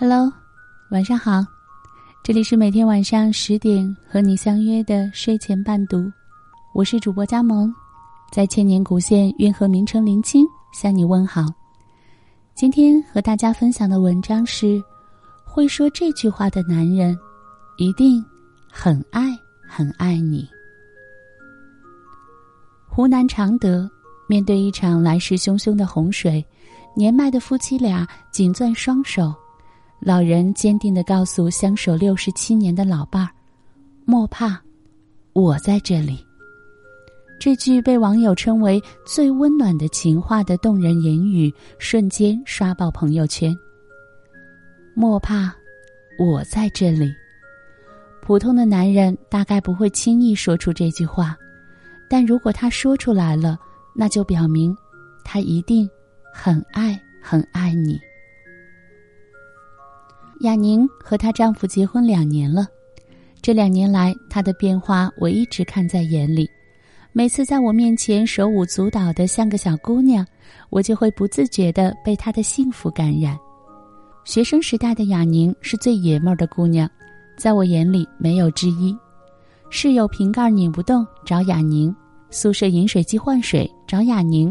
Hello，晚上好，这里是每天晚上十点和你相约的睡前伴读，我是主播佳萌，在千年古县运河名城临清向你问好。今天和大家分享的文章是：会说这句话的男人，一定很爱很爱你。湖南常德，面对一场来势汹汹的洪水，年迈的夫妻俩紧攥双手。老人坚定的告诉相守六十七年的老伴儿：“莫怕，我在这里。”这句被网友称为最温暖的情话的动人言语，瞬间刷爆朋友圈。莫怕，我在这里。普通的男人大概不会轻易说出这句话，但如果他说出来了，那就表明，他一定很爱很爱你。雅宁和她丈夫结婚两年了，这两年来，她的变化我一直看在眼里。每次在我面前手舞足蹈的像个小姑娘，我就会不自觉的被她的幸福感染。学生时代的雅宁是最爷们儿的姑娘，在我眼里没有之一。室友瓶盖拧不动找雅宁，宿舍饮水机换水找雅宁，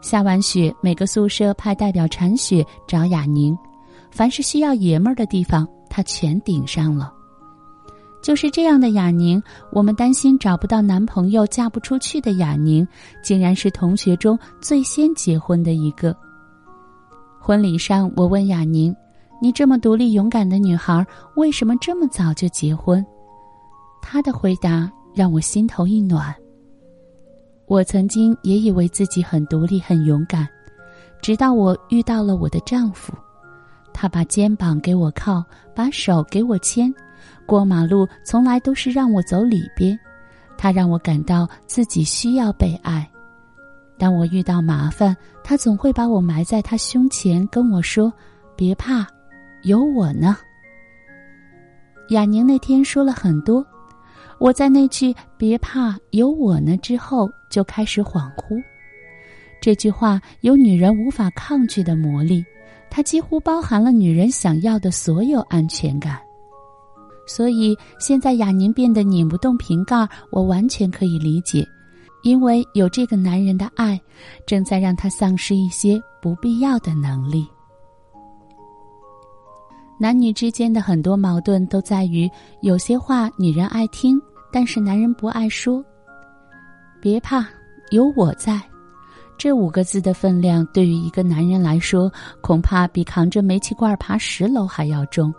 下完雪每个宿舍派代表铲雪找雅宁。凡是需要爷们儿的地方，他全顶上了。就是这样的雅宁，我们担心找不到男朋友嫁不出去的雅宁，竟然是同学中最先结婚的一个。婚礼上，我问雅宁：“你这么独立勇敢的女孩，为什么这么早就结婚？”她的回答让我心头一暖。我曾经也以为自己很独立、很勇敢，直到我遇到了我的丈夫。他把肩膀给我靠，把手给我牵，过马路从来都是让我走里边。他让我感到自己需要被爱。当我遇到麻烦，他总会把我埋在他胸前，跟我说：“别怕，有我呢。”雅宁那天说了很多，我在那句“别怕，有我呢”之后就开始恍惚。这句话有女人无法抗拒的魔力。它几乎包含了女人想要的所有安全感，所以现在雅宁变得拧不动瓶盖，我完全可以理解，因为有这个男人的爱，正在让她丧失一些不必要的能力。男女之间的很多矛盾都在于，有些话女人爱听，但是男人不爱说。别怕，有我在。这五个字的分量，对于一个男人来说，恐怕比扛着煤气罐爬十楼还要重。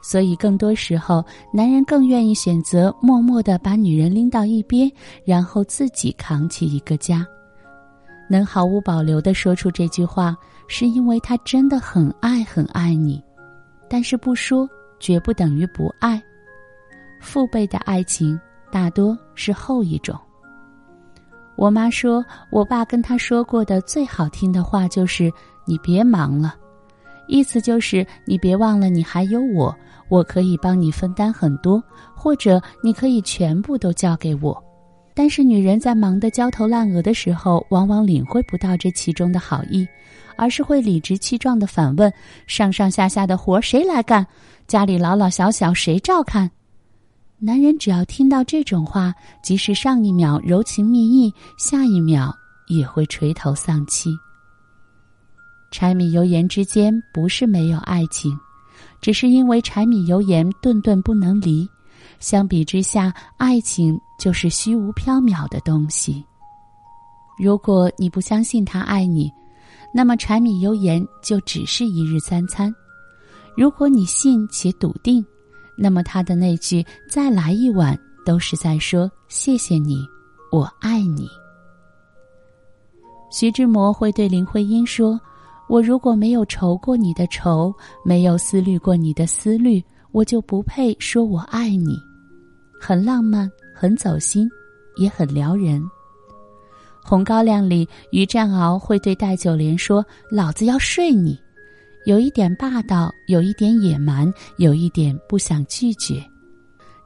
所以，更多时候，男人更愿意选择默默的把女人拎到一边，然后自己扛起一个家。能毫无保留的说出这句话，是因为他真的很爱很爱你。但是不说，绝不等于不爱。父辈的爱情，大多是后一种。我妈说，我爸跟她说过的最好听的话就是“你别忙了”，意思就是你别忘了你还有我，我可以帮你分担很多，或者你可以全部都交给我。但是女人在忙得焦头烂额的时候，往往领会不到这其中的好意，而是会理直气壮的反问：“上上下下的活谁来干？家里老老小小谁照看？”男人只要听到这种话，即使上一秒柔情蜜意，下一秒也会垂头丧气。柴米油盐之间不是没有爱情，只是因为柴米油盐顿顿不能离。相比之下，爱情就是虚无缥缈的东西。如果你不相信他爱你，那么柴米油盐就只是一日三餐；如果你信且笃定。那么他的那句“再来一碗”都是在说谢谢你，我爱你。徐志摩会对林徽因说：“我如果没有愁过你的愁，没有思虑过你的思虑，我就不配说我爱你。”很浪漫，很走心，也很撩人。《红高粱》里，于占鳌会对戴九莲说：“老子要睡你。”有一点霸道，有一点野蛮，有一点不想拒绝。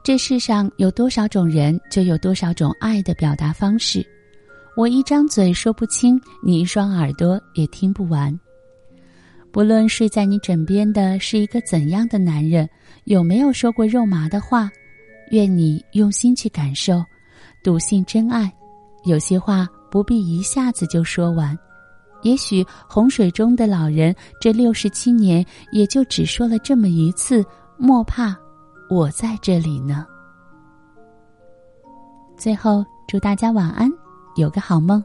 这世上有多少种人，就有多少种爱的表达方式。我一张嘴说不清，你一双耳朵也听不完。不论睡在你枕边的是一个怎样的男人，有没有说过肉麻的话，愿你用心去感受，笃信真爱。有些话不必一下子就说完，也许洪水中的老人这六十七年也就只说了这么一次：“莫怕，我在这里呢。”最后，祝大家晚安，有个好梦。